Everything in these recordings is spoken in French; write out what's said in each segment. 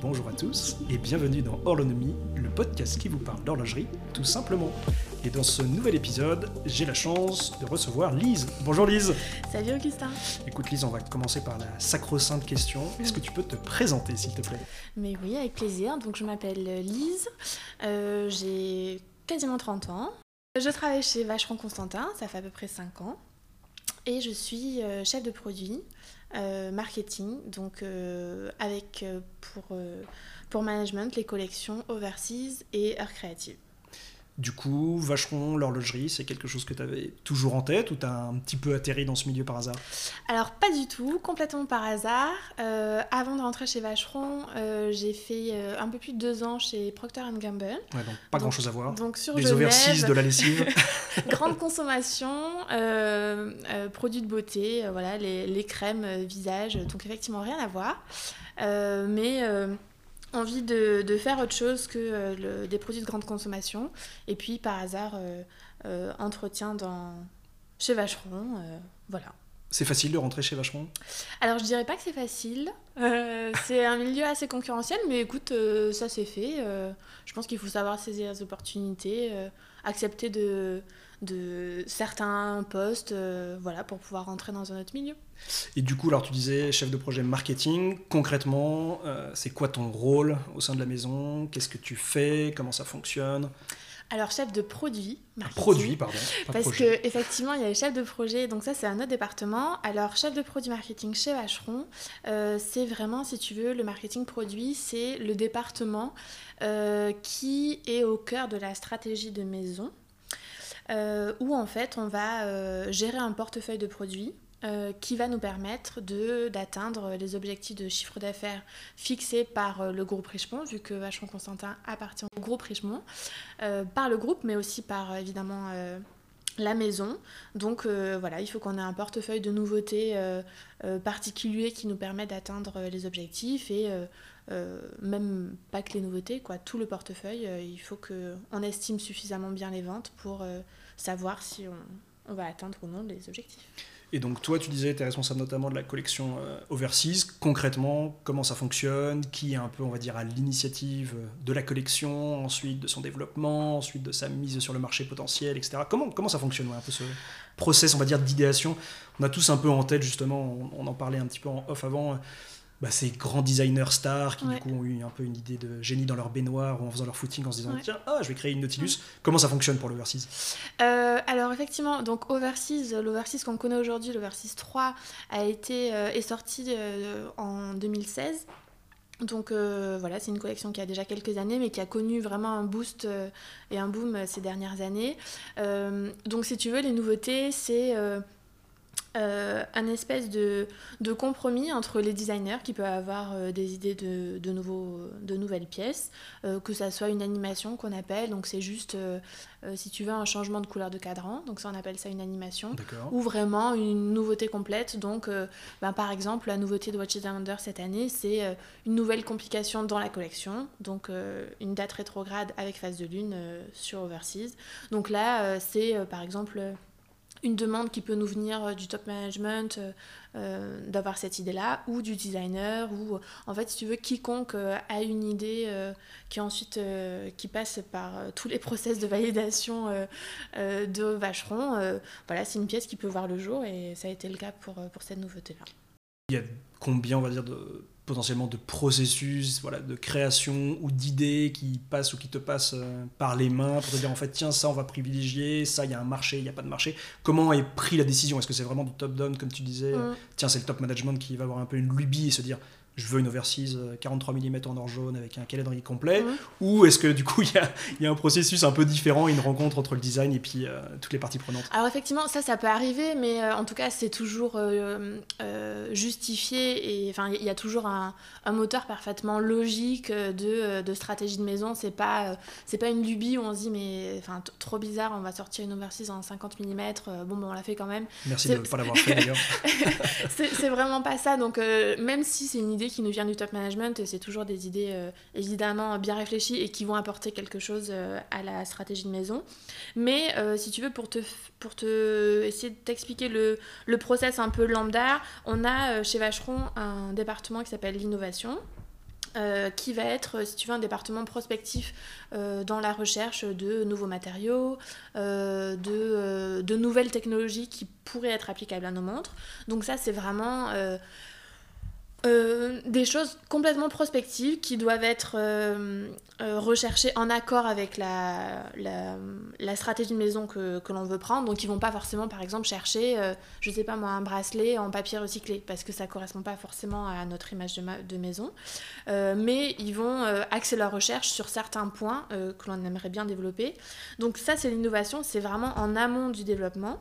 bonjour à tous et bienvenue dans Horlonomie, le podcast qui vous parle d'horlogerie tout simplement. Et dans ce nouvel épisode, j'ai la chance de recevoir Lise. Bonjour Lise. Salut Augustin. Écoute Lise, on va commencer par la sacro-sainte question. Est-ce que tu peux te présenter s'il te plaît? Mais oui, avec plaisir. Donc je m'appelle Lise, euh, j'ai quasiment 30 ans. Je travaille chez Vacheron Constantin, ça fait à peu près 5 ans. Et je suis euh, chef de produit euh, marketing, donc avec pour, pour management les collections Overseas et Heure Créative. Du coup, Vacheron, l'horlogerie, c'est quelque chose que tu avais toujours en tête ou tu as un petit peu atterri dans ce milieu par hasard? Alors, pas du tout, complètement par hasard. Euh, avant de rentrer chez Vacheron, euh, j'ai fait euh, un peu plus de deux ans chez Procter Gamble. Ouais, donc pas grand chose à voir. Donc, sur Des overseas, de la lessive. grande consommation, produits de beauté, voilà, les, les crèmes, visage, donc effectivement rien à voir. mais envie de, de, faire autre chose que euh, des produits de grande consommation. Et puis, par hasard, euh, euh, entretien dans, chez Vacheron. voilà. C'est facile de rentrer chez Vacheron? Alors, je dirais pas que c'est facile. c'est un milieu assez concurrentiel, mais écoute, ça c'est fait. je pense qu'il faut savoir saisir les opportunités, accepter de, certains postes, voilà, pour pouvoir rentrer dans un autre milieu. Et du coup, alors tu disais chef de projet marketing, concrètement, euh, c'est quoi ton rôle au sein de la maison? Qu'est-ce que tu fais? Comment ça fonctionne? Alors chef de produit. Marketing, produit, pardon. parce que effectivement, il y a les chefs de projet, donc ça c'est un autre département. Alors chef de produit marketing chez Vacheron, euh, c'est vraiment, si tu veux, le marketing produit, c'est le département euh, qui est au cœur de la stratégie de maison, où en fait on va gérer un portefeuille de produits euh, qui va nous permettre d'atteindre les objectifs de chiffre d'affaires fixés par euh, le groupe Richemont, vu que Vachon Constantin appartient au groupe Richemont, euh, par le groupe, mais aussi par évidemment la maison. Donc voilà, il faut qu'on ait un portefeuille de nouveautés particuliers qui nous permet d'atteindre les objectifs et même pas que les nouveautés, quoi, tout le portefeuille, il faut qu'on estime suffisamment bien les ventes pour savoir si on va atteindre ou non les objectifs. Et donc toi, tu disais, tu es responsable notamment de la collection euh, Overseas. Concrètement, comment ça fonctionne? Qui est un peu, on va dire, à l'initiative de la collection, ensuite de son développement, ensuite de sa mise sur le marché potentiel, etc. Comment, comment ça fonctionne un peu ce process, on va dire, d'idéation? On a tous un peu en tête, justement, on, en parlait un petit peu en off avant, bah, ces grands designers stars qui du coup ont eu un peu une idée de génie dans leur baignoire ou en faisant leur footing en se disant tiens ah je vais créer une Nautilus. Comment ça fonctionne pour l'Overseas? Euh, alors effectivement donc Overseas l'Overseas qu'on connaît aujourd'hui l'Overseas 3 a été euh, est sorti euh, en 2016 donc voilà, c'est une collection qui a déjà quelques années, mais qui a connu vraiment un boost et un boom ces dernières années. donc si tu veux, les nouveautés, c'est euh, un espèce de, de, compromis entre les designers qui peuvent avoir euh, des idées de, de, nouveaux, de nouvelles pièces, euh, que ça soit une animation qu'on appelle, donc c'est juste, si tu veux, un changement de couleur de cadran, donc ça on appelle ça une animation, ou vraiment une nouveauté complète, donc ben, par exemple la nouveauté de Watches Wonders cette année, c'est une nouvelle complication dans la collection, donc une date rétrograde avec phase de lune sur Overseas. Donc là, c'est par exemple une demande qui peut nous venir euh, du top management, euh, euh, d'avoir cette idée-là, ou du designer, ou en fait, si tu veux, quiconque a une idée qui ensuite qui passe par tous les process de validation de Vacheron, voilà, c'est une pièce qui peut voir le jour et ça a été le cas pour, pour cette nouveauté-là. Il y a combien, on va dire, de potentiellement de processus, voilà, de création ou d'idées qui passent ou qui te passent euh, par les mains pour te dire en fait tiens ça on va privilégier, ça il y a un marché, il n'y a pas de marché. Comment est pris la décision? Est-ce que c'est vraiment du top down comme tu disais mm. Tiens c'est le top management qui va avoir un peu une lubie et se dire je veux une overseas 43 mm en or jaune avec un calendrier complet. Ou est-ce que du coup il y a, un processus un peu différent, une rencontre entre le design et puis euh, toutes les parties prenantes? Alors effectivement, ça, ça peut arriver, mais euh, en tout cas, c'est toujours euh, justifié et enfin, il y a toujours un, moteur parfaitement logique de, de stratégie de maison. C'est pas, c'est pas une lubie où on se dit, mais enfin, trop bizarre, on va sortir une overseas en 50 mm. bon, ben, on l'a fait quand même. Merci de ne pas l'avoir fait d'ailleurs. c'est vraiment pas ça. Donc, même si c'est une idée qui nous vient du top management c'est toujours des idées euh, évidemment bien réfléchies et qui vont apporter quelque chose euh, à la stratégie de maison. Mais euh, si tu veux, pour te, pour te essayer de t'expliquer le, le process un peu lambda, on a chez Vacheron un département qui s'appelle l'innovation qui va être, si tu veux, un département prospectif dans la recherche de nouveaux matériaux, de, de, nouvelles technologies qui pourraient être applicables à nos montres. Donc ça, c'est vraiment euh, des choses complètement prospectives qui doivent être euh, euh, recherchées en accord avec la, la, stratégie de maison que, que l'on veut prendre. Donc ils vont pas forcément par exemple chercher, je sais pas moi, un bracelet en papier recyclé parce que ça correspond pas forcément à notre image de, de maison. mais ils vont axer leur recherche sur certains points que l'on aimerait bien développer. Donc ça c'est l'innovation, c'est vraiment en amont du développement.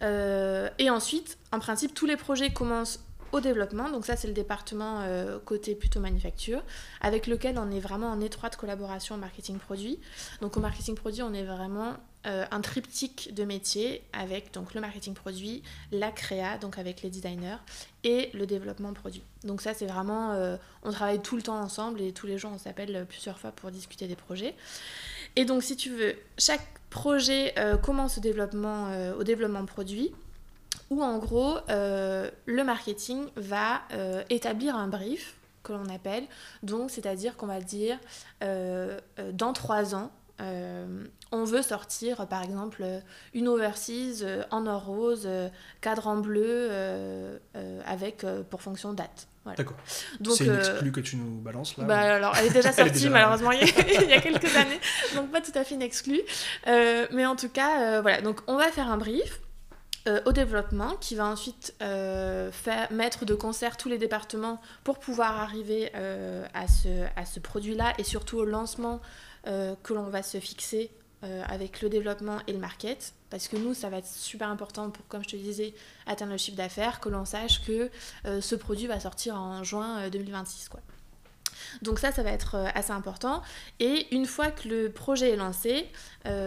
et ensuite, en principe, tous les projets commencent au développement. Donc ça, c'est le département euh, côté plutôt manufacture, avec lequel on est vraiment en étroite collaboration au marketing produit. Donc au marketing produit, on est vraiment euh, un triptyque de métiers avec donc le marketing produit, la créa, donc avec les designers, et le développement produit. Donc ça, c'est vraiment, euh, on travaille tout le temps ensemble et tous les jours, on s'appelle plusieurs fois pour discuter des projets. Et donc, si tu veux, chaque projet commence au développement, au développement produit où en gros euh, le marketing va euh, établir un brief que l'on appelle, donc c'est-à-dire qu'on va dire euh, dans trois ans, on veut sortir par exemple une overseas en or rose, cadre bleu avec pour fonction date. D'accord. C'est une exclue que tu nous balances là bah, alors, Elle est déjà sortie malheureusement il y, a, quelques années, donc pas tout à fait une exclue. mais en tout cas, voilà, donc on va faire un brief euh, au développement qui va ensuite euh, faire, mettre de concert tous les départements pour pouvoir arriver euh, à ce, à ce produit-là et surtout au lancement que l'on va se fixer avec le développement et le market. Parce que nous, ça va être super important pour, comme je te disais, atteindre le chiffre d'affaires, que l'on sache que ce produit va sortir en juin 2026. Quoi. Donc ça, ça va être assez important. Et une fois que le projet est lancé,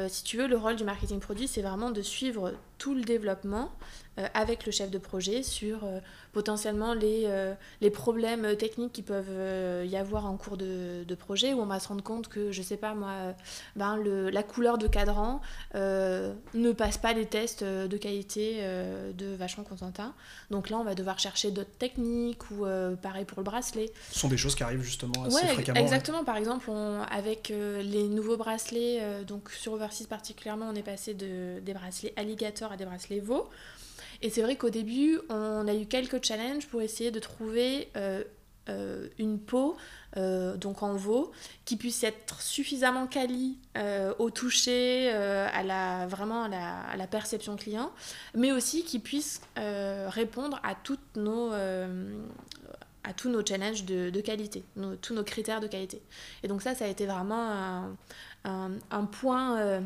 si tu veux, le rôle du marketing produit, c'est vraiment de suivre tout le développement euh, avec le chef de projet sur euh, potentiellement les, euh, les problèmes techniques qui peuvent y avoir en cours de, de, projet, où on va se rendre compte que, je sais pas moi, ben le, la couleur de cadran ne passe pas les tests de qualité de Vachon Constantin. Donc là, on va devoir chercher d'autres techniques, ou pareil pour le bracelet. Ce sont des choses qui arrivent justement assez ouais, fréquemment. Exactement, par exemple, on, avec les nouveaux bracelets, donc sur Overseas particulièrement, on est passé de, des bracelets alligator à des bracelets veaux. Et c'est vrai qu'au début, on a eu quelques challenges pour essayer de trouver euh, euh, une peau, euh, donc en veau, qui puisse être suffisamment quali au toucher, à la, vraiment à la, perception client, mais aussi qui puisse répondre à, toutes nos, à tous nos challenges de, qualité, tous nos critères de qualité. Et donc ça, ça a été vraiment un, un point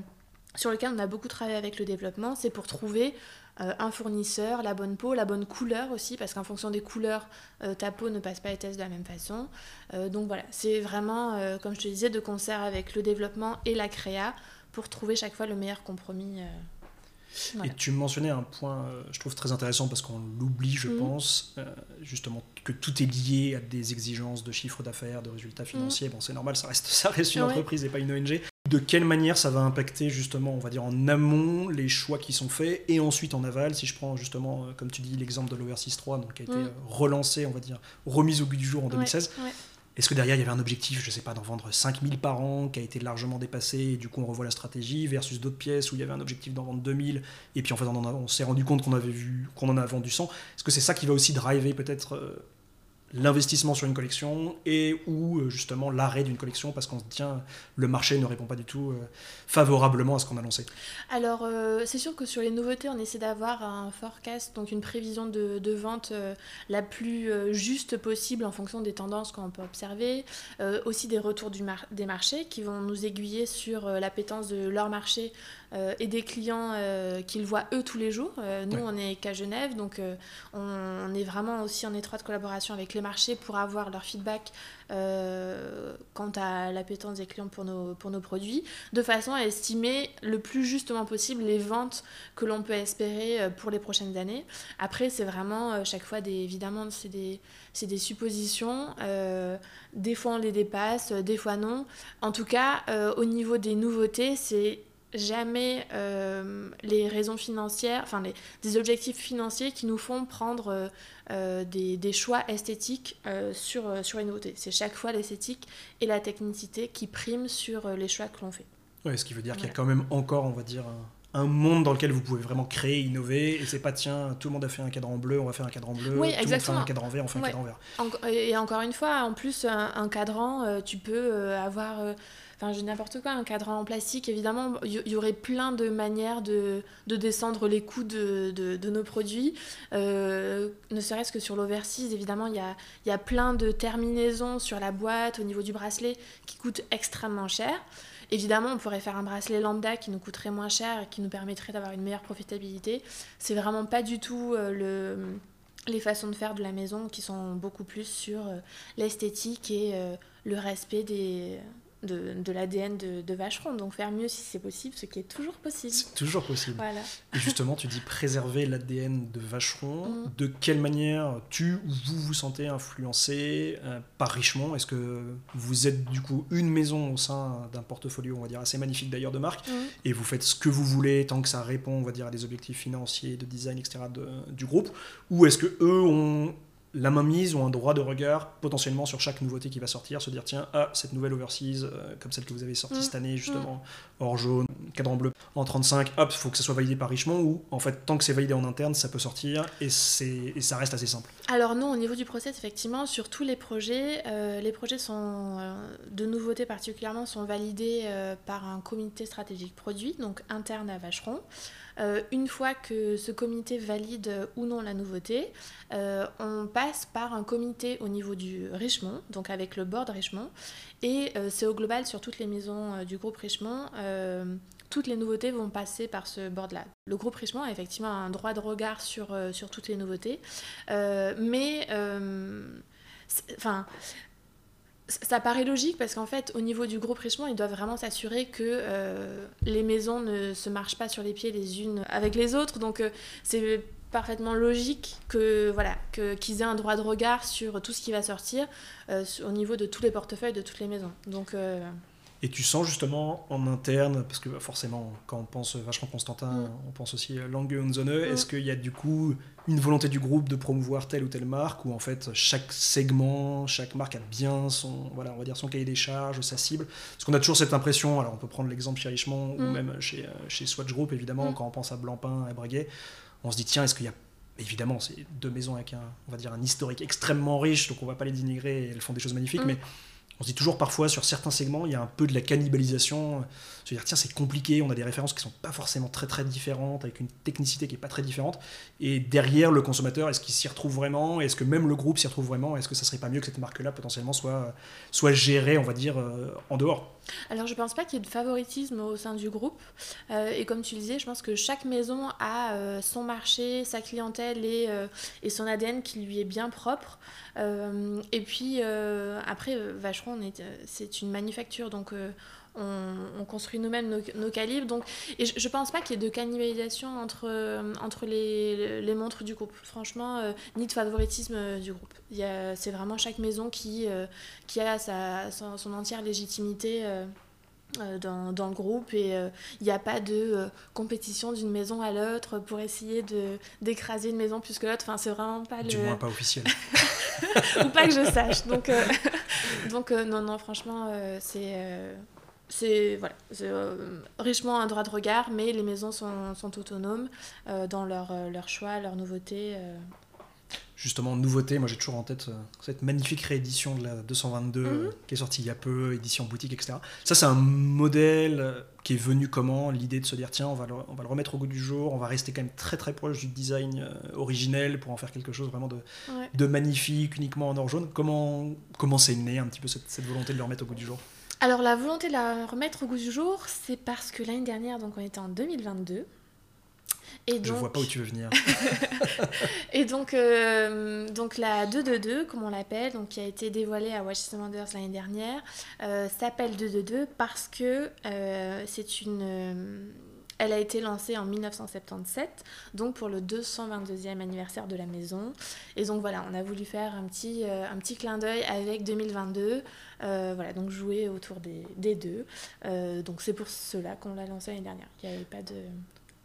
sur lequel on a beaucoup travaillé avec le développement, c'est pour trouver un fournisseur, la bonne peau, la bonne couleur aussi, parce qu'en fonction des couleurs, euh, ta peau ne passe pas les tests de la même façon. Euh, donc voilà, c'est vraiment, comme je te disais, de concert avec le développement et la créa pour trouver chaque fois le meilleur compromis. Et tu mentionnais un point, je trouve très intéressant parce qu'on l'oublie, je mhm. pense, justement que tout est lié à des exigences de chiffre d'affaires, de résultats financiers. Mhm. Bon, c'est normal, ça reste, ça reste une entreprise et pas une ONG de quelle manière ça va impacter justement, on va dire en amont, les choix qui sont faits, et ensuite en aval, si je prends justement, euh, comme tu dis, l'exemple de l'Overseas 3, donc, qui a été mm. euh, relancé, on va dire, remise au goût du jour en 2016. Est-ce que derrière il y avait un objectif, je sais pas, d'en vendre 5000 par an, qui a été largement dépassé, et du coup on revoit la stratégie, versus d'autres pièces où il y avait un objectif d'en vendre 2000, et puis en fait on, on s'est rendu compte qu'on avait vu qu'on en a vendu 100. Est-ce que c'est ça qui va aussi driver peut-être euh, l'investissement sur une collection et ou euh, justement l'arrêt d'une collection parce qu'on se tient le marché ne répond pas du tout euh, favorablement à ce qu'on a lancé. Alors euh, c'est sûr que sur les nouveautés on essaie d'avoir un forecast donc une prévision de, vente la plus juste possible en fonction des tendances qu'on peut observer aussi des retours des marchés qui vont nous aiguiller sur l'appétence de leur marché et des clients qu'ils voient eux tous les jours nous on est qu'à Genève donc on, on, est vraiment aussi en étroite collaboration avec les marchés pour avoir leur feedback euh, quant à l'appétence des clients pour nos, pour nos produits, de façon à estimer le plus justement possible les ventes que l'on peut espérer euh, pour les prochaines années. Après, c'est vraiment euh, chaque fois des, évidemment, c'est des, des, suppositions. des fois, on les dépasse, des fois non. En tout cas, au niveau des nouveautés, c'est jamais les raisons financières, enfin les, des objectifs financiers qui nous font prendre des, des, choix esthétiques sur, sur les nouveautés. C'est chaque fois l'esthétique et la technicité qui priment sur les choix que l'on fait. Ouais, ce qui veut dire qu'il y a quand même encore, on va dire, un monde dans lequel vous pouvez vraiment créer, innover, et c'est pas tiens, tout le monde a fait un cadran bleu, on va faire un cadran bleu, oui, tout exactement. le monde fait un cadran vert, on fait un cadran vert. et encore une fois, en plus, un, cadran, euh, tu peux euh, avoir, euh, enfin, j'ai n'importe quoi, un cadran en plastique, évidemment, il y, aurait plein de manières de, de descendre les coûts de, de, de nos produits, ne serait-ce que sur l'oversize, évidemment, il y a, y a plein de terminaisons sur la boîte, au niveau du bracelet, qui coûtent extrêmement cher. Évidemment, on pourrait faire un bracelet lambda qui nous coûterait moins cher et qui nous permettrait d'avoir une meilleure profitabilité. C'est vraiment pas du tout euh, le les façons de faire de la maison qui sont beaucoup plus sur euh, l'esthétique et euh, le respect des, de, de l'ADN de, de, Vacheron. Donc faire mieux si c'est possible, ce qui est toujours possible. C'est toujours possible. Voilà. Et justement, tu dis préserver l'ADN de Vacheron. Mm. De quelle manière tu ou vous vous sentez influencé euh, par Richemont? Est-ce que vous êtes du coup une maison au sein d'un portfolio, on va dire assez magnifique d'ailleurs de marque, Mm. et vous faites ce que vous voulez tant que ça répond, on va dire, à des objectifs financiers, de design, etc. de- du groupe? Ou est-ce que eux ont la main mise ou un droit de regard potentiellement sur chaque nouveauté qui va sortir, se dire tiens, ah, cette nouvelle overseas, euh, comme celle que vous avez sortie Mm. cette année, justement, or jaune, cadran bleu, en 35, hop, faut que ça soit validé par Richemont, ou en fait, tant que c'est validé en interne, ça peut sortir et, et ça reste assez simple. Alors non, au niveau du process, effectivement, sur tous les projets, euh, les projets sont, euh, de nouveautés particulièrement sont validés par un comité stratégique produit, donc interne à Vacheron. Euh, une fois que ce comité valide ou non la nouveauté, euh, on passe par un comité au niveau du Richemont, donc avec le board Richemont, et euh, c'est au global sur toutes les maisons du groupe Richemont. toutes les nouveautés vont passer par ce board-là. Le groupe Richemont a effectivement un droit de regard sur, sur toutes les nouveautés, mais enfin, ça paraît logique parce qu'en fait, au niveau du groupe Richemont, ils doivent vraiment s'assurer que euh, les maisons ne se marchent pas sur les pieds les unes avec les autres. Donc, euh, c'est parfaitement logique que voilà que qu'ils aient un droit de regard sur tout ce qui va sortir euh, au niveau de tous les portefeuilles de toutes les maisons. Donc, Et tu sens justement en interne, parce que forcément, quand on pense vachement Constantin, Mm. on pense aussi Lange und Sonne, Mm. est-ce qu'il y a du coup une volonté du groupe de promouvoir telle ou telle marque, ou en fait chaque segment, chaque marque a bien son, voilà, on va dire son cahier des charges, sa cible Parce qu'on a toujours cette impression, alors on peut prendre l'exemple chez Richemont, ou Mm. même chez, euh, chez Swatch Group, évidemment, Mm. quand on pense à Blancpain, à Breguet, on se dit tiens, est-ce qu'il y a Évidemment, c'est deux maisons avec un, on va dire, un historique extrêmement riche, donc on va pas les dénigrer, elles font des choses magnifiques, Mm. mais on se dit toujours parfois sur certains segments, il y a un peu de la cannibalisation. Se dire, tiens, c'est compliqué, on a des références qui sont pas forcément très très différentes, avec une technicité qui est pas très différente. Et derrière, le consommateur, est-ce qu'il s'y retrouve vraiment? Est-ce que même le groupe s'y retrouve vraiment? Est-ce que ça serait pas mieux que cette marque-là potentiellement soit, soit gérée, on va dire, euh, en dehors? Alors je pense pas qu'il y ait de favoritisme au sein du groupe. Euh, et comme tu le disais, je pense que chaque maison a euh, son marché, sa clientèle et, euh, et son ADN qui lui est bien propre. Et puis après, Vacheron, on est, c'est une manufacture, donc on, on construit nous-mêmes nos, nos calibres. Donc, et je, je pense pas qu'il y ait de cannibalisation entre, euh, entre les, les montres du groupe. Franchement, euh, ni de favoritisme euh, du groupe. C'est vraiment chaque maison qui, euh, qui a sa, son, son entière légitimité. euh, dans, dans le groupe et il n'y a pas de compétition d'une maison à l'autre pour essayer de d'écraser une maison plus que l'autre enfin c'est vraiment pas Du le moins pas officiel. ou pas que je sache donc donc non non franchement c'est c'est voilà euh, richement un droit de regard mais les maisons sont, sont autonomes euh, dans leur, euh, leur choix leurs nouveautés euh. Justement, nouveauté, moi j'ai toujours en tête cette magnifique réédition de la 222 euh, Mhm. qui est sortie il y a peu, édition boutique, etc. Ça, c'est un modèle qui est venu comment L'idée de se dire, tiens, on va, le, on va le remettre au goût du jour, on va rester quand même très très proche du design originel pour en faire quelque chose vraiment de, Ouais. de magnifique, uniquement en or jaune. Comment comment c'est né un petit peu cette, cette volonté de le remettre au goût du jour? Alors la volonté de la remettre au goût du jour, c'est parce que l'année dernière, donc on était en 2022. Et Je donc, vois pas où tu veux venir. et donc, euh, donc la 222, comme on l'appelle, donc qui a été dévoilée à Watches and Wonders l'année dernière, euh, s'appelle 222 parce que euh, c'est une, euh, Elle a été lancée en 1977, donc pour le 222e anniversaire de la maison. Et donc voilà, on a voulu faire un petit, petit clin d'œil avec 2022. voilà, donc jouer autour des, deux. donc c'est pour cela qu'on l'a lancée l'année dernière. Il n'y avait pas de...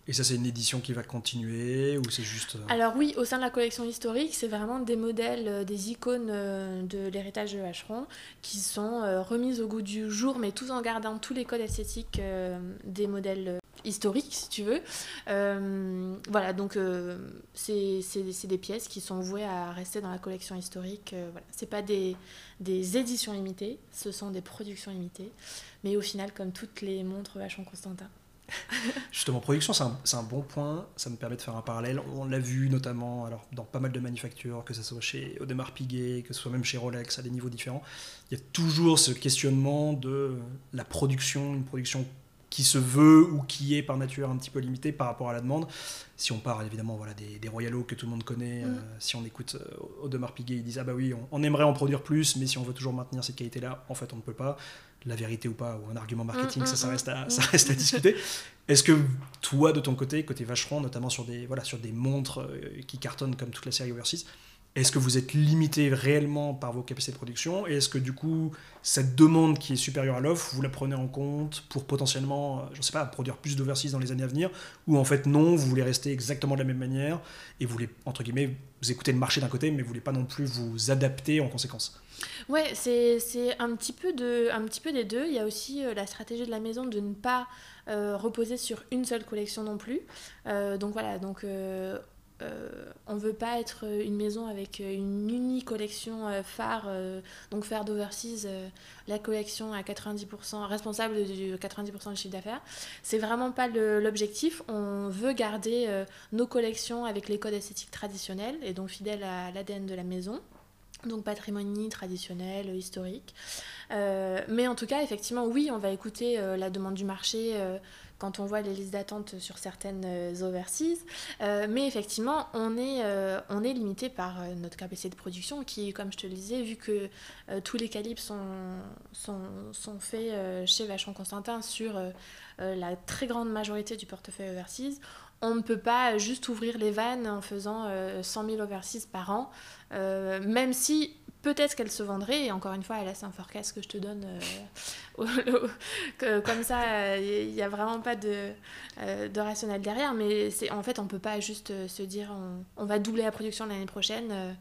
Et ça, c'est une édition qui va continuer ou c'est juste... Euh, Alors oui, au sein de la collection historique, c'est vraiment des modèles, euh, des icônes euh, de l'héritage de Vacheron qui sont remises au goût du jour, mais tout en gardant tous les codes esthétiques des modèles historiques, si tu veux. voilà, donc c'est des pièces qui sont vouées à rester dans la collection historique. voilà. C'est pas des, des éditions limitées, ce sont des productions limitées, mais au final, comme toutes les montres Vacheron Constantin. Justement, production, c'est un, bon point. Ça me permet de faire un parallèle. On l'a vu notamment alors, dans pas mal de manufactures, que ce soit chez Audemars Piguet, que ce soit même chez Rolex, à des niveaux différents. Il y a toujours ce questionnement de la production, une production qui se veut ou qui est par nature un petit peu limitée par rapport à la demande. Si on parle évidemment voilà, des, des Royalo que tout le monde connaît, mm. euh, si on écoute euh, Audemars Piguet, ils disent Ah bah oui, on, aimerait en produire plus, mais si on veut toujours maintenir cette qualité-là, en fait on ne peut pas la vérité ou pas, ou un argument marketing, mm, ça, ça, mm, reste à, mm. ça reste à discuter. Est-ce que toi, de ton côté, côté Vacheron, notamment sur des, voilà, sur des montres euh, qui cartonnent comme toute la série Overseas, est-ce que vous êtes limité réellement par vos capacités de production Et est-ce que du coup, cette demande qui est supérieure à l'offre, vous la prenez en compte pour potentiellement, euh, je ne sais pas, produire plus d'overseas dans les années à venir Ou en fait, non, vous voulez rester exactement de la même manière et vous voulez, entre guillemets, vous écoutez le marché d'un côté, mais vous voulez pas non plus vous adapter en conséquence? Ouais, c'est un, petit peu de, un petit peu des deux. Il y a aussi euh, la stratégie de la maison de ne pas euh, reposer sur une seule collection non plus. donc voilà, donc euh, on veut pas être une maison avec une unique collection euh, phare, euh, donc faire d'Overseas la collection à 90%, responsable de 90% du chiffre d'affaires. C'est vraiment pas l'objectif. On veut garder nos collections avec les codes esthétiques traditionnels et donc fidèles à l'ADN de la maison donc patrimonie traditionnel, historique. mais en tout cas, effectivement, oui, on va écouter la demande du marché, quand on voit les listes d'attente sur certaines euh, overseas. Euh, mais effectivement, on est, euh, limité par notre capacité de production qui, comme je te le disais, vu que tous les calibres sont, sont, sont faits chez Vachon Constantin sur la très grande majorité du portefeuille overseas, on ne peut pas juste ouvrir les vannes en faisant 100 000 overseas par an, même si peut-être qu'elle se vendrait, et encore une fois, là c'est un forecast que je te donne euh, comme ça, il n'y a vraiment pas de, euh, de rationnel derrière, mais c'est en fait on peut pas juste euh, se dire on, va doubler la production l'année prochaine.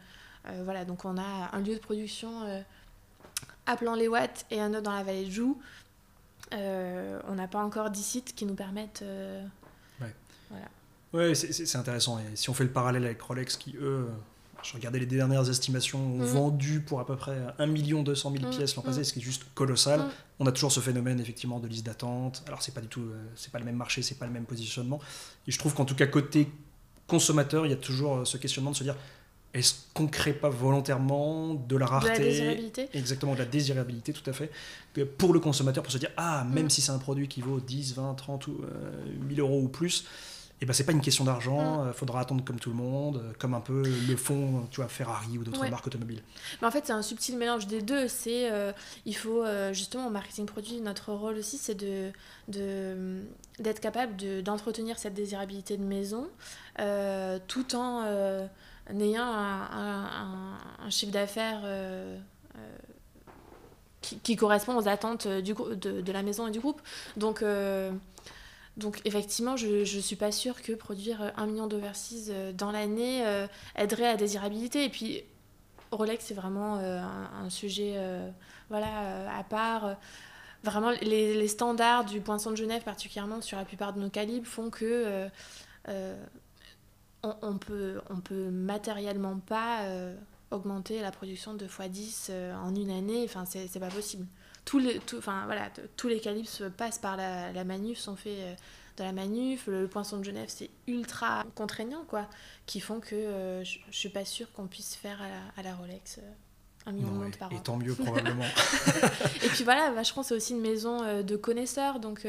voilà, donc on a un lieu de production à Plan-les-Watts et un autre dans la vallée de Joux. on n'a pas encore 10 sites qui nous permettent... ouais, voilà. ouais c'est intéressant. Et si on fait le parallèle avec Rolex qui, eux, je regardais les dernières estimations, ont mm. vendu pour à peu près 1 200 000 pièces l'an passé, mm. ce qui est juste colossal. Mm. On a toujours ce phénomène effectivement de liste d'attente. Alors c'est pas du tout, euh, c'est pas le même marché, c'est pas le même positionnement. Et je trouve qu'en tout cas côté consommateur, il y a toujours euh, ce questionnement de se dire est-ce qu'on crée pas volontairement de la rareté, de la désirabilité. exactement de la désirabilité, tout à fait, pour le consommateur pour se dire ah même si c'est un produit qui vaut 10, 20, 30 ou 1000 euros ou plus et ben c'est pas une question d'argent, il mm. euh, faudra attendre comme tout le monde, euh, comme un peu le fond, tu vois, Ferrari ou d'autres marques automobiles. Mais en fait, c'est un subtil mélange des deux. C'est, euh, il faut justement en marketing produit, notre rôle aussi, c'est de, de d'être capable de, d'entretenir cette désirabilité de maison, tout en ayant un, un, chiffre d'affaires qui, qui, correspond aux attentes du, de, de, la maison et du groupe. Donc donc effectivement, je ne suis pas sûre que produire euh, un million d'overseas euh, dans l'année euh, aiderait à la désirabilité. Et puis Rolex, c'est vraiment un, sujet voilà, à part. Vraiment, les, standards du Poinçon de Genève, particulièrement sur la plupart de nos calibres, font que on, peut, on peut matériellement pas augmenter la production de x10 en une année. Enfin, c'est pas possible tous les, enfin, voilà, tous les calibres passent par la, la manuf, sont faits euh, dans la manuf. Le, poinçon de Genève, c'est ultra contraignant, quoi, qui font que euh, je, ne suis pas sûre qu'on puisse faire à la, Rolex. Euh, un million de montres par an. Et tant mieux, probablement. et puis voilà, Vacheron, c'est aussi une maison de connaisseurs, donc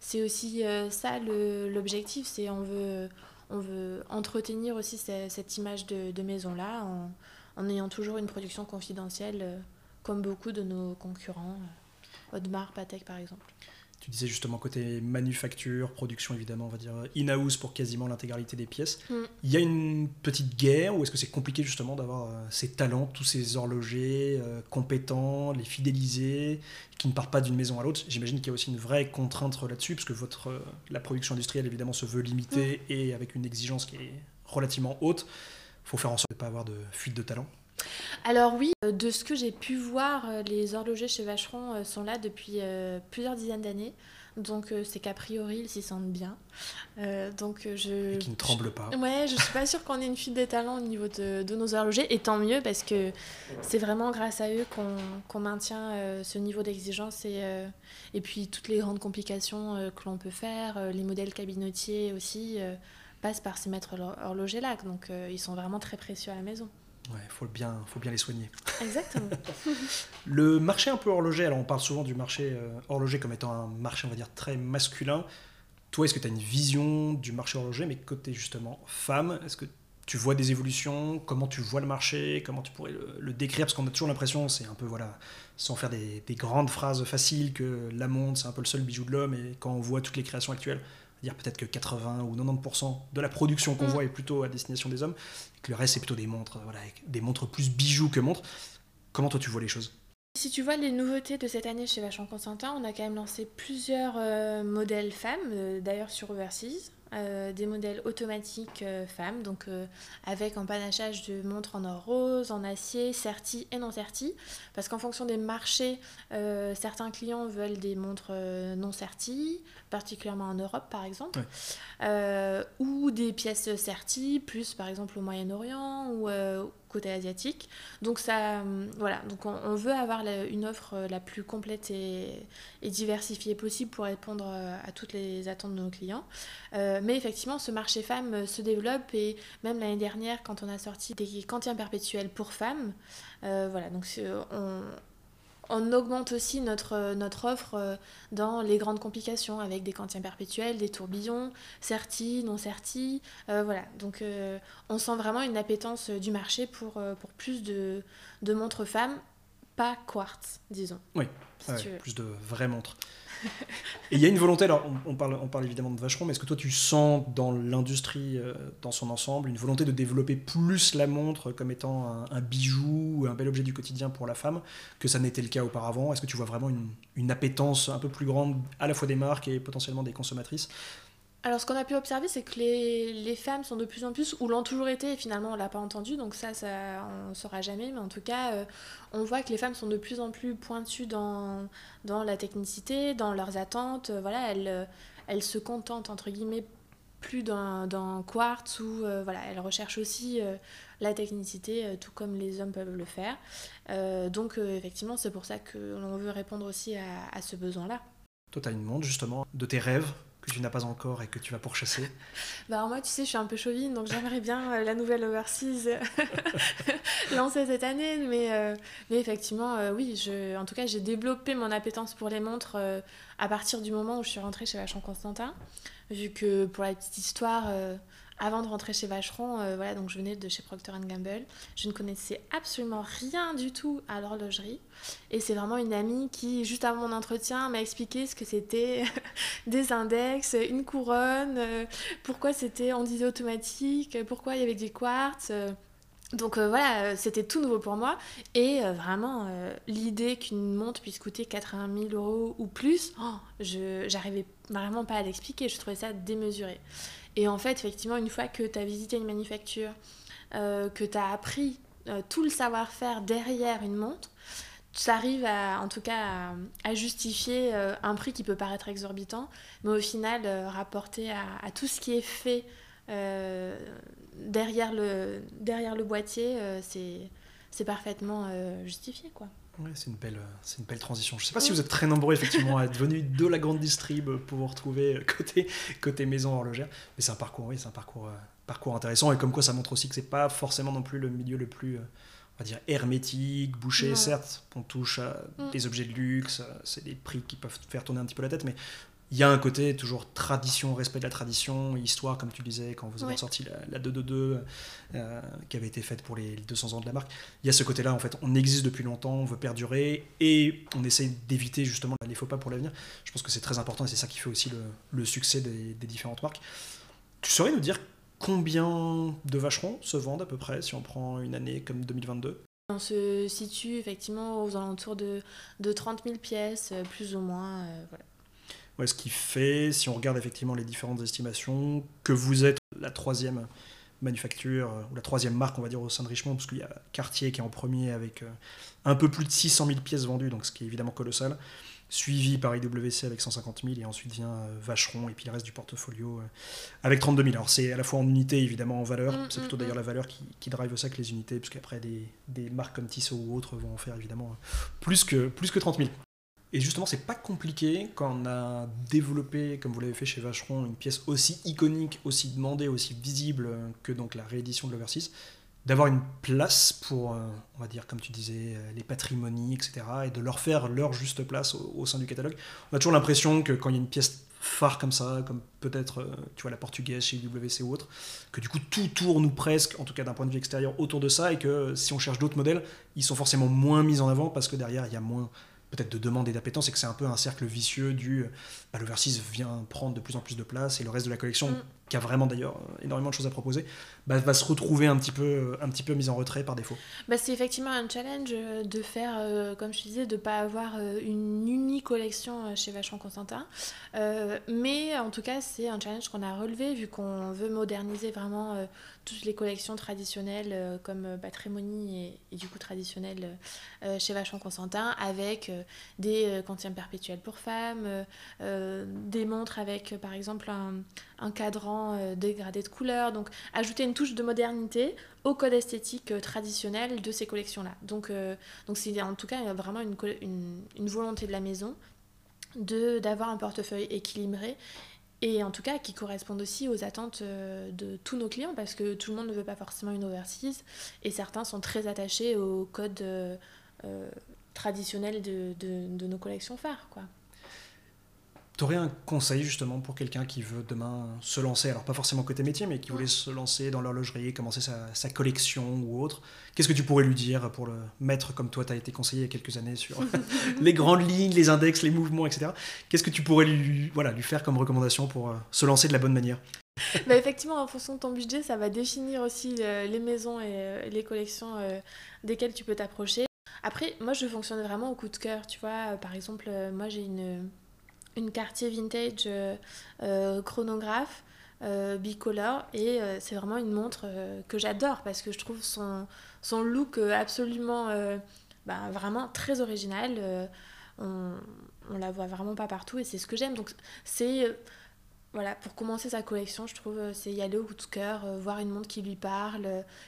c'est aussi ça l'objectif, c'est on veut, on veut entretenir aussi cette, image de, de maison-là en, en, ayant toujours une production confidentielle comme beaucoup de nos concurrents, euh, Audemars, Patek par exemple. Tu disais justement côté manufacture, production évidemment, on va dire in-house pour quasiment l'intégralité des pièces. Mm. Il y a une petite guerre ou est-ce que c'est compliqué justement d'avoir euh, ces talents, tous ces horlogers euh, compétents, les fidéliser, qui ne partent pas d'une maison à l'autre? J'imagine qu'il y a aussi une vraie contrainte là-dessus, parce que votre, euh, la production industrielle évidemment se veut limitée et avec une exigence qui est relativement haute. Il faut faire en sorte de ne pas avoir de fuite de talent. Alors oui, euh, de ce que j'ai pu voir, euh, les horlogers chez Vacheron euh, sont là depuis plusieurs dizaines d'années. Donc c'est qu'a priori, ils s'y sentent bien. Euh, donc je... Et qui ne tremble pas. Ouais, je suis pas sûre qu'on ait une fuite des talents au niveau de, de nos horlogers, et tant mieux parce que c'est vraiment grâce à eux qu'on maintient euh, ce niveau d'exigence et, euh, et puis toutes les grandes complications que l'on peut faire, les modèles cabinotiers aussi, passent par ces maîtres hor- horlogers-là, donc ils sont vraiment très précieux à la maison. Ouais, faut bien, faut bien les soigner. Exactement. Le marché un peu horloger, alors on parle souvent du marché euh, horloger comme étant un marché, on va dire, très masculin. Toi, est-ce que tu as une vision du marché horloger, mais côté justement femme Est-ce que tu vois des évolutions? Comment tu vois le marché? Comment tu pourrais le, le décrire? Parce qu'on a toujours l'impression, c'est un peu, voilà, sans faire des, des grandes phrases faciles, que la montre, c'est un peu le seul bijou de l'homme. Et quand on voit toutes les créations actuelles, dire peut-être que 80 ou 90% de la production qu'on Mm. voit est plutôt à destination des hommes, et que le reste, c'est plutôt des montres, voilà, avec des montres plus bijoux que montres. Comment toi, tu vois les choses? Si tu vois les nouveautés de cette année chez Vachon Constantin, on a quand même lancé plusieurs euh, modèles femmes, euh, d'ailleurs sur Overseas, euh, des modèles automatiques euh, femmes, donc euh, avec un panachage de montres en or rose, en acier, serti et non serti, parce qu'en fonction des marchés, certains clients veulent des montres non serties, particulièrement en Europe par exemple, Ouais. ou des pièces serties, plus par exemple au Moyen-Orient ou côté asiatique. Donc ça, euh, voilà, donc on, veut avoir une offre euh, la plus complète et, diversifiée possible pour répondre euh, à toutes les attentes de nos clients. Mais effectivement, ce marché femmes se développe et même l'année dernière, quand on a sorti des quantiens perpétuels pour femmes, voilà, donc on, on augmente aussi notre, notre offre euh, dans les grandes complications avec des quantiens perpétuels, des tourbillons, sertis, non sertis. euh, voilà, donc euh, on sent vraiment une appétence euh, du marché pour, euh, plus de, de montres femmes, pas quartz, disons. Oui, si Ouais, tu veux. plus de vraies montres. Et il y a une volonté, alors on, on parle, on parle évidemment de Vacheron, mais est-ce que toi tu sens dans l'industrie euh, dans son ensemble une volonté de développer plus la montre comme étant un, un bijou, ou un bel objet du quotidien pour la femme, que ça n'était le cas auparavant? Est-ce que tu vois vraiment une, une appétence un peu plus grande à la fois des marques et potentiellement des consommatrices Alors, ce qu'on a pu observer, c'est que les, les femmes sont de plus en plus, ou l'ont toujours été, et finalement on l'a pas entendu, donc ça, ça on ne saura jamais, mais en tout cas, euh, on voit que les femmes sont de plus en plus pointues dans, dans la technicité, dans leurs attentes. euh, voilà, elles, euh, elles se contentent, entre guillemets, plus d'un quartz, ou voilà, elles recherchent aussi la technicité, tout comme les hommes peuvent le faire. Donc, effectivement, c'est pour ça que l'on veut répondre aussi à, à ce besoin-là. Toi tu as une montre justement de tes rêves que tu n'as pas encore et que tu vas pourchasser. Bah moi, tu sais, je suis un peu chauvine, donc j'aimerais bien euh, la nouvelle Overseas euh, lancée cette année. Mais, euh, mais effectivement, oui, je, en tout cas, j'ai développé mon appétence pour les montres à partir du moment où je suis rentrée chez Vacheron Constantin. Vu que, pour la petite histoire, avant de rentrer chez Vacheron, euh, voilà, donc je venais de chez Procter Gamble. Je ne connaissais absolument rien du tout à l'horlogerie. Et c'est vraiment une amie qui, juste avant mon entretien, m'a expliqué ce que c'était des index, une couronne, euh, pourquoi c'était en disait automatique, pourquoi il y avait des quartz. euh. Donc voilà, c'était tout nouveau pour moi. Et vraiment, l'idée qu'une montre puisse coûter 80 000 euros ou plus, oh, je j'arrivais vraiment pas à l'expliquer. Je trouvais ça démesuré. Et en fait, effectivement, une fois que tu as visité une manufacture, euh, que tu as appris euh, tout le savoir-faire derrière une montre, tu arrives à, en tout cas à, justifier euh, un prix qui peut paraître exorbitant, mais au final, rapporté à, tout ce qui est fait derrière, le, derrière le boîtier, c'est parfaitement justifié. quoi. Ouais, c'est une belle, euh, c'est une belle transition. Je sais pas si vous êtes très nombreux effectivement à être venus de la grande distrib pour vous retrouver côté côté maison horlogère, mais c'est un parcours, oui, c'est un parcours, euh, parcours intéressant et comme quoi ça montre aussi que c'est pas forcément non plus le milieu le plus, euh, on va dire hermétique, bouché. Certes, on touche à Mm. des objets de luxe, c'est des prix qui peuvent faire tourner un petit peu la tête, mais il y a un côté toujours tradition, respect de la tradition, histoire, comme tu disais, quand vous avez sorti la, 222 euh, qui avait été faite pour les 200 ans de la marque. Il y a ce côté-là, en fait, on existe depuis longtemps, on veut perdurer et on essaye d'éviter justement les faux pas pour l'avenir. Je pense que c'est très important et c'est ça qui fait aussi le, succès des, différentes marques. Tu saurais nous dire combien de vacherons se vendent à peu près si on prend une année comme 2022 on se situe effectivement aux alentours de, de 30 000 pièces, euh, plus ou moins. Euh, voilà ce qui fait, si on regarde effectivement les différentes estimations, que vous êtes la troisième manufacture, euh, ou la troisième marque, on va dire, au sein de Richemont, parce qu'il y a Cartier qui est en premier avec euh, un peu plus de 600 000 pièces vendues, donc ce qui est évidemment colossal, suivi par IWC avec 150 000, et ensuite vient euh, Vacheron, et puis le reste du portfolio avec 32 000. Alors c'est à la fois en unité, évidemment, en valeur, mm, c'est plutôt mm, d'ailleurs mm. la valeur qui, qui, drive ça que les unités, parce qu'après des, des, marques comme Tissot ou autres vont en faire évidemment plus que, plus que 30 000. Et justement, c'est pas compliqué quand on a développé, comme vous l'avez fait chez Vacheron, une pièce aussi iconique, aussi demandée, aussi visible que donc la réédition de l'Overseas, d'avoir une place pour, euh, on va dire, comme tu disais, euh, les patrimonies, etc., et de leur faire leur juste place au, sein du catalogue. On a toujours l'impression que quand il y a une pièce phare comme ça, comme peut-être, euh, tu vois, la portugaise chez WC ou autre, que du coup tout tourne ou presque, en tout cas d'un point de vue extérieur, autour de ça, et que si on cherche d'autres modèles, ils sont forcément moins mis en avant parce que derrière, il y a moins peut-être de demande et d'appétence, et que c'est un peu un cercle vicieux du bah, l'Overseas vient prendre de plus en plus de place et le reste de la collection, mm. qui a vraiment d'ailleurs énormément de choses à proposer, bah, va se retrouver un petit peu, un petit peu mise en retrait par défaut. Bah, c'est effectivement un challenge euh, de faire, euh, comme je disais, de ne pas avoir euh, une unique collection chez Vachon Constantin. mais en tout cas, c'est un challenge qu'on a relevé vu qu'on veut moderniser vraiment toutes les collections traditionnelles comme Patrimony et, du coup traditionnelles chez Vachon Constantin avec des quantièmes perpétuels pour femmes, des montres avec par exemple un, un cadran dégradé de couleurs. Donc ajouter une touche de modernité au code esthétique euh, traditionnel de ces collections-là. Donc, euh, donc c'est en tout cas vraiment une, une, volonté de la maison d'avoir un portefeuille équilibré et en tout cas qui corresponde aussi aux attentes euh, de tous nos clients parce que tout le monde ne veut pas forcément une overseas et certains sont très attachés au code traditionnel de, de, de, nos collections phares. Quoi. Tu aurais un conseil justement pour quelqu'un qui veut demain se lancer, alors pas forcément côté métier, mais qui voulait se lancer dans l'horlogerie, commencer sa, collection ou autre Qu'est-ce que tu pourrais lui dire pour le mettre comme toi, tu as été conseillé il y a quelques années sur les grandes lignes, les index, les mouvements, etc. Qu'est-ce que tu pourrais lui, voilà, lui faire comme recommandation pour euh, se lancer de la bonne manière? Bah effectivement, en fonction de ton budget, ça va définir aussi euh, les maisons et euh, les collections desquelles tu peux t'approcher. Après, moi, je fonctionne vraiment au coup de cœur. Tu vois, par exemple, moi, j'ai une une quartier vintage euh, euh, chronographe euh, bicolore et c'est vraiment une montre que j'adore parce que je trouve son, son look absolument bah, vraiment très original on, on la voit vraiment pas partout et c'est ce que j'aime donc c'est voilà, pour commencer sa collection, je trouve, c'est y aller au coup de cœur, voir une montre qui lui parle.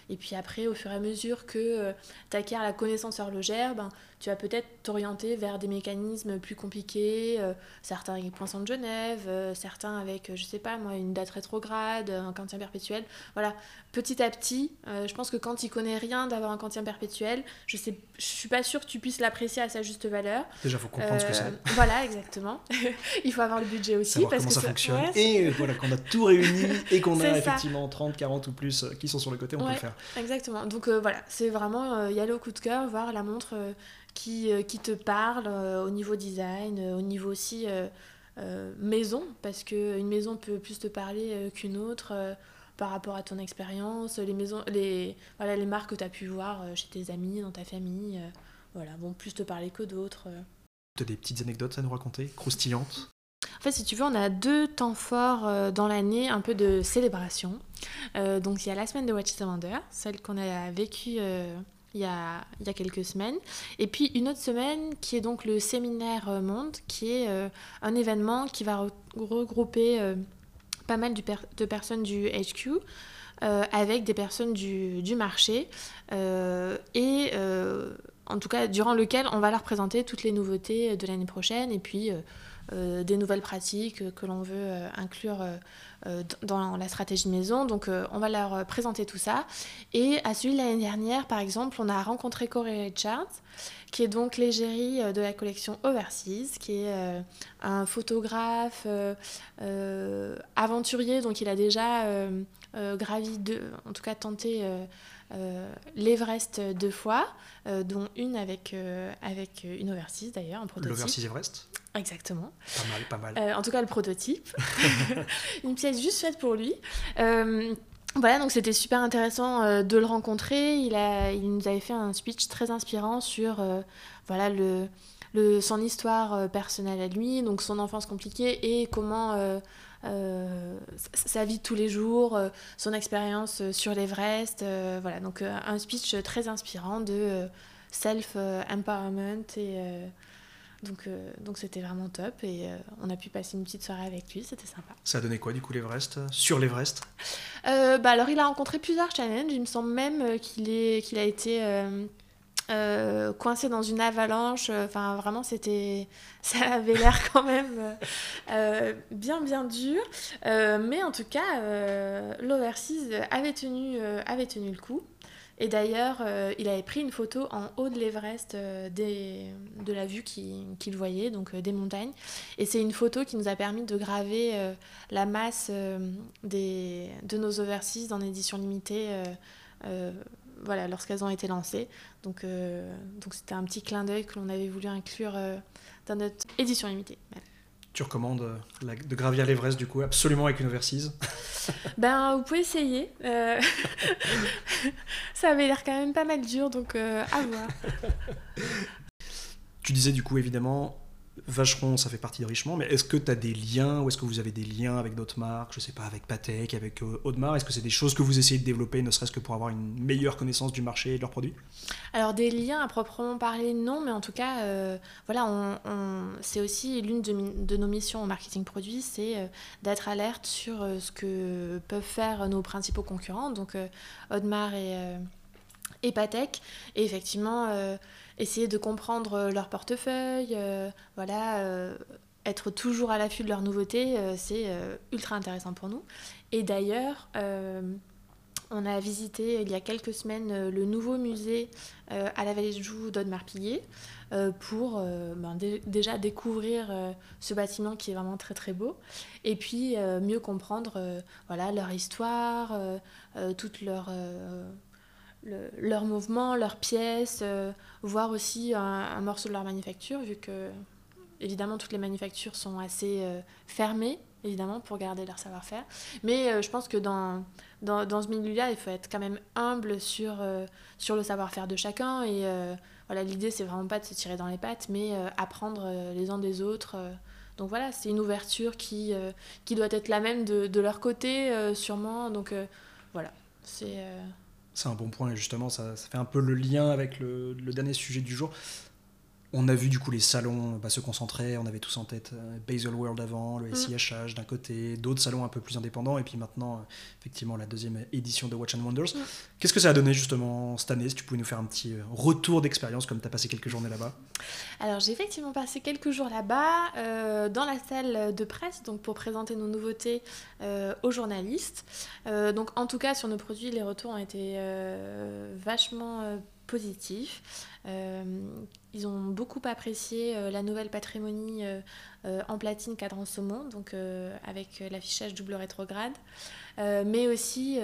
et puis après, au fur et à mesure que tu acquiers la connaissance horlogère, ben, tu vas peut-être t'orienter vers des mécanismes plus compliqués, euh, certains avec Poinçon de Genève, euh, certains avec, euh, je sais pas moi, une date rétrograde, un quantien perpétuel. Voilà, petit à petit, je pense que quand tu connais rien d'avoir un quantien perpétuel, je sais, je suis pas sûre que tu puisses l'apprécier à sa juste valeur. Déjà, il faut comprendre ce que c'est. Voilà, exactement. il faut avoir le budget aussi. Savoir parce comment que ça, fonctionne. et voilà, qu'on a tout réuni et qu'on a effectivement 30, 40 ou plus qui sont sur le côté, on peut le faire. Exactement. Donc voilà, c'est vraiment y aller au coup de cœur, voir la montre qui, euh, qui te parle euh, au niveau design, euh, au niveau aussi maison, parce qu'une maison peut plus te parler qu'une autre par rapport à ton expérience, les maisons, les, voilà, les marques que tu as pu voir chez tes amis, dans ta famille, voilà, vont plus te parler que d'autres. Tu as des petites anecdotes à nous raconter, croustillantes? En fait, si tu veux, on a deux temps forts dans l'année, un peu de célébration. donc, il y a la semaine de Watch Wonder, celle qu'on a vécue il y, a, y a quelques semaines. Et puis une autre semaine qui est donc le séminaire euh, Monde, qui est euh, un événement qui va regrouper euh, pas mal de personnes du HQ. avec des personnes du, du marché et en tout cas durant lequel on va leur présenter toutes les nouveautés de l'année prochaine et puis des nouvelles pratiques que l'on veut inclure dans la stratégie maison. Donc on va leur présenter tout ça. Et à celui de l'année dernière, par exemple, on a rencontré Corey Richards, qui est donc l'égérie de la collection Overseas, qui est un photographe aventurier, donc il a déjà gravi, deux, en tout cas tenté euh, l'Everest deux fois, euh, dont une avec, euh, avec une Overseas d'ailleurs, un prototype. L'Overseas Everest Exactement. Pas mal, pas mal. en tout cas, le prototype. une pièce juste faite pour lui. Voilà, donc c'était super intéressant de le rencontrer. Il, a, il nous avait fait un speech très inspirant sur voilà, le, le, son histoire personnelle à lui, donc son enfance compliquée et comment euh, sa vie de tous les jours, euh, son expérience euh, sur l'Everest. voilà, donc un speech très inspirant de self-empowerment et donc donc c'était vraiment top et on a pu passer une petite soirée avec lui, c'était sympa. Ça a donné quoi du coup l'Everest Sur l'Everest? Bah alors il a rencontré plusieurs challenges, il me semble même qu'il est qu'il a été euh, coincé dans une avalanche. Euh, enfin, vraiment, c'était, ça avait l'air quand même euh, bien, bien dur. mais en tout cas, l'Overseas avait tenu, avait tenu le coup. Et d'ailleurs, il avait pris une photo en haut de l'Everest de la vue qu'il voyait, donc des montagnes. Et c'est une photo qui nous a permis de graver la masse des, de nos Overseas en édition limitée voilà, lorsqu'elles ont été lancées. Donc, euh, donc c'était un petit clin d'œil que l'on avait voulu inclure euh, dans notre édition limitée. Tu recommandes euh, de gravir l'Everest du coup absolument avec une overseas Ben vous pouvez essayer. Ça avait l'air quand même pas mal dur donc à voir. Tu disais du coup évidemment Vacheron, ça fait partie de Richemont, mais est-ce que tu as des liens ou est-ce que vous avez des liens avec d'autres marques Je sais pas, avec Patek, avec euh, Audemars? Est-ce que c'est des choses que vous essayez de développer, ne serait-ce que pour avoir une meilleure connaissance du marché et de leurs produits? Alors, des liens à proprement parler, non, mais en tout cas, euh, voilà, c'est aussi l'une de, nos missions en marketing produit, c'est euh, d'être alerte sur ce que peuvent faire nos principaux concurrents, donc Audemars et, et Patek. Et effectivement, essayer de comprendre euh, leur portefeuille, euh, voilà, euh, être toujours à l'affût de leurs nouveautés, c'est ultra intéressant pour nous. Et d'ailleurs, on a visité il y a quelques semaines le nouveau musée à la Vallée de Joux d'Audemars Piguet pour ben, déjà découvrir ce bâtiment qui est vraiment très très beau et puis mieux comprendre voilà, leur histoire, toute leur leur mouvement, leurs pièces, euh, voir aussi un, morceau de leur manufacture, vu que évidemment toutes les manufactures sont assez euh, fermées, évidemment, pour garder leur savoir-faire. Mais euh, je pense que dans, dans, ce milieu-là, il faut être quand même humble sur, sur le savoir-faire de chacun. Et voilà, l'idée, c'est vraiment pas de se tirer dans les pattes, mais apprendre les uns des autres. donc voilà, c'est une ouverture qui, qui doit être la même de, de leur côté, sûrement. Donc voilà, c'est c'est un bon point, et justement, ça, fait un peu le lien avec le, dernier sujet du jour. On a vu du coup les salons bah, se concentrer, on avait tous en tête euh, Basel World avant, le SIHH mm. d'un côté, d'autres salons un peu plus indépendants, et puis maintenant, euh, effectivement, la deuxième édition de Watch and Wonders. Mm. Qu'est-ce que ça a donné justement cette année? Si tu pouvais nous faire un petit euh, retour d'expérience, comme tu as passé quelques journées là-bas Alors, j'ai effectivement passé quelques jours là-bas, dans la salle de presse, donc pour présenter nos nouveautés aux journalistes. donc, en tout cas, sur nos produits, les retours ont été vachement positifs. Euh, ils ont beaucoup apprécié euh, la nouvelle patrimonie euh, en platine cadran saumon, donc avec l'affichage double rétrograde, mais aussi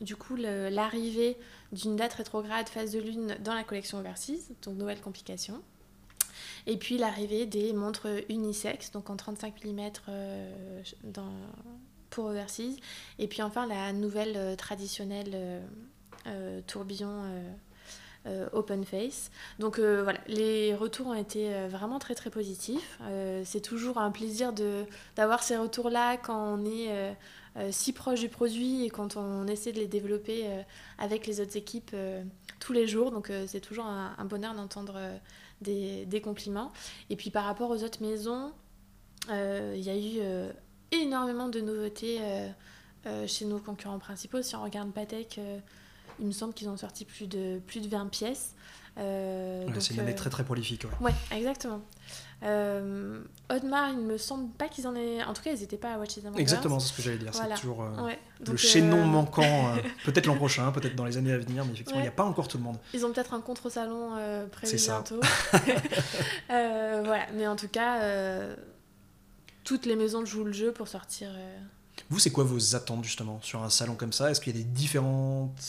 du coup l'arrivée d'une date rétrograde phase de lune dans la collection Overseas, donc nouvelle complication. Et puis l'arrivée des montres unisex, donc en 35 mm dans, pour Overseas. Et puis enfin la nouvelle traditionnelle tourbillon open face. Donc euh, voilà, les retours ont été euh, vraiment très très positifs. c'est toujours un plaisir d'avoir ces retours-là quand on est si proche du produit et quand on essaie de les développer avec les autres équipes tous les jours. Donc c'est toujours un, bonheur d'entendre des, des, compliments. Et puis par rapport aux autres maisons, il y a eu énormément de nouveautés chez nos concurrents principaux. Si on regarde Patek, il me semble qu'ils ont sorti plus de, plus de 20 pièces. Euh, c'est une année euh, très très prolifique. Ouais, exactement. Euh, Audemars, il me semble pas qu'ils en aient. En tout cas, ils n'étaient pas à Watches and Exactement, c'est ce que j'allais dire. Voilà. C'est toujours euh, Ouais. le chaînon euh, manquant, peut-être l'an prochain, peut-être dans les années à venir, mais effectivement, il n'y a Ouais. pas encore tout le monde. Ils ont peut-être un contre-salon prévu C'est ça. bientôt. Voilà, mais en tout cas, toutes les maisons jouent le jeu pour sortir. Vous, c'est quoi vos attentes justement sur un salon comme ça? Est-ce qu'il y a des différentes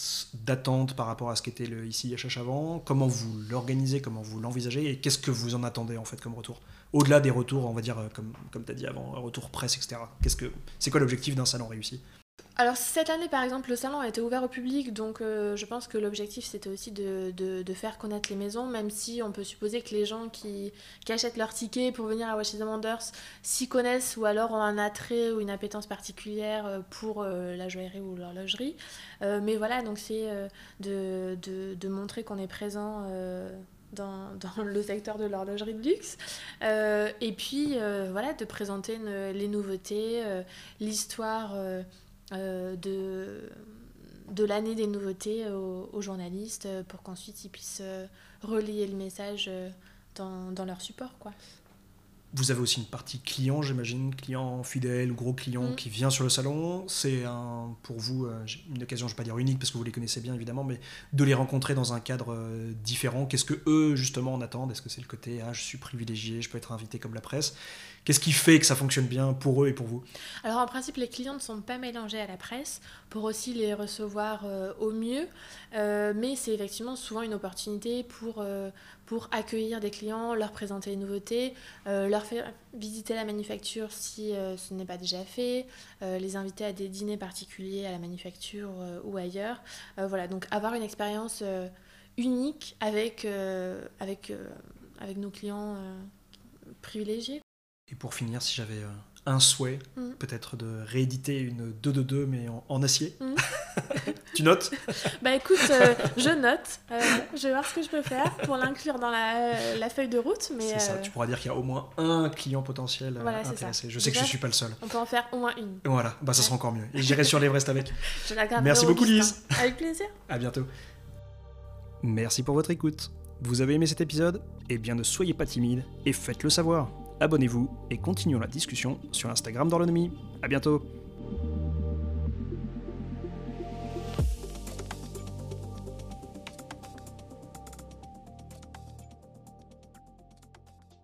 attentes par rapport à ce qu'était le ici HH avant? Comment vous l'organisez? Comment vous l'envisagez? Et qu'est-ce que vous en attendez en fait comme retour? Au-delà des retours, on va dire, euh, comme, comme tu as dit avant, retour presse, etc. Qu'est-ce que C'est quoi l'objectif d'un salon réussi? Alors cette année par exemple le salon a été ouvert au public donc euh, je pense que l'objectif c'était aussi de, faire connaître les maisons même si on peut supposer que les gens qui, achètent leur ticket pour venir à Watches and Wonders s'y connaissent ou alors ont un attrait ou une appétence particulière euh, pour euh, la joaillerie ou l'horlogerie. Mais voilà donc c'est de, montrer qu'on est présent dans, le secteur de l'horlogerie de luxe. Et puis voilà, de présenter les nouveautés, l'histoire de, de l'année des nouveautés aux, aux journalistes euh, pour qu'ensuite ils puissent euh, relayer le message euh, dans, dans leur support. Quoi. Vous avez aussi une partie client, j'imagine, client fidèle ou gros client Mm. qui vient sur le salon. C'est un, pour vous euh, une occasion, je ne vais pas dire unique parce que vous les connaissez bien évidemment, mais de les rencontrer dans un cadre euh, différent. Qu'est-ce que eux justement en attendent? Est-ce que c'est le côté ah, je suis privilégié, je peux être invité comme la presse? Qu'est-ce qui fait que ça fonctionne bien pour eux et pour vous? Alors en principe, les clients ne sont pas mélangés à la presse pour aussi les recevoir euh, au mieux, Euh, mais c'est effectivement souvent une opportunité pour, euh, pour accueillir des clients, leur présenter les nouveautés, leur faire visiter la manufacture si ce n'est pas déjà fait, les inviter à des dîners particuliers à la manufacture ou ailleurs. Voilà, donc avoir une expérience unique avec, avec, avec nos clients privilégiés. Et pour finir, si j'avais euh, un souhait, Mm. peut-être de rééditer une 222 mais en, en acier. Mm. tu notes? Bah écoute, euh, je note. Euh, je vais voir ce que je peux faire pour l'inclure dans la, la feuille de route. Mais C'est ça, tu pourras dire qu'il y a au moins un client potentiel Voilà, intéressé. Je sais que je ne suis pas le seul. on peut en faire au moins une. Voilà, bah ça Ouais. sera encore mieux. Et j'irai sur l'Everest avec. Je la garderai Merci au beaucoup, Augustin. Avec plaisir. À bientôt. Merci pour votre écoute. Vous avez aimé cet épisode? Eh bien ne soyez pas timide et faites-le savoir. Abonnez-vous et continuons la discussion sur l'Instagram d'Orlonomie. À bientôt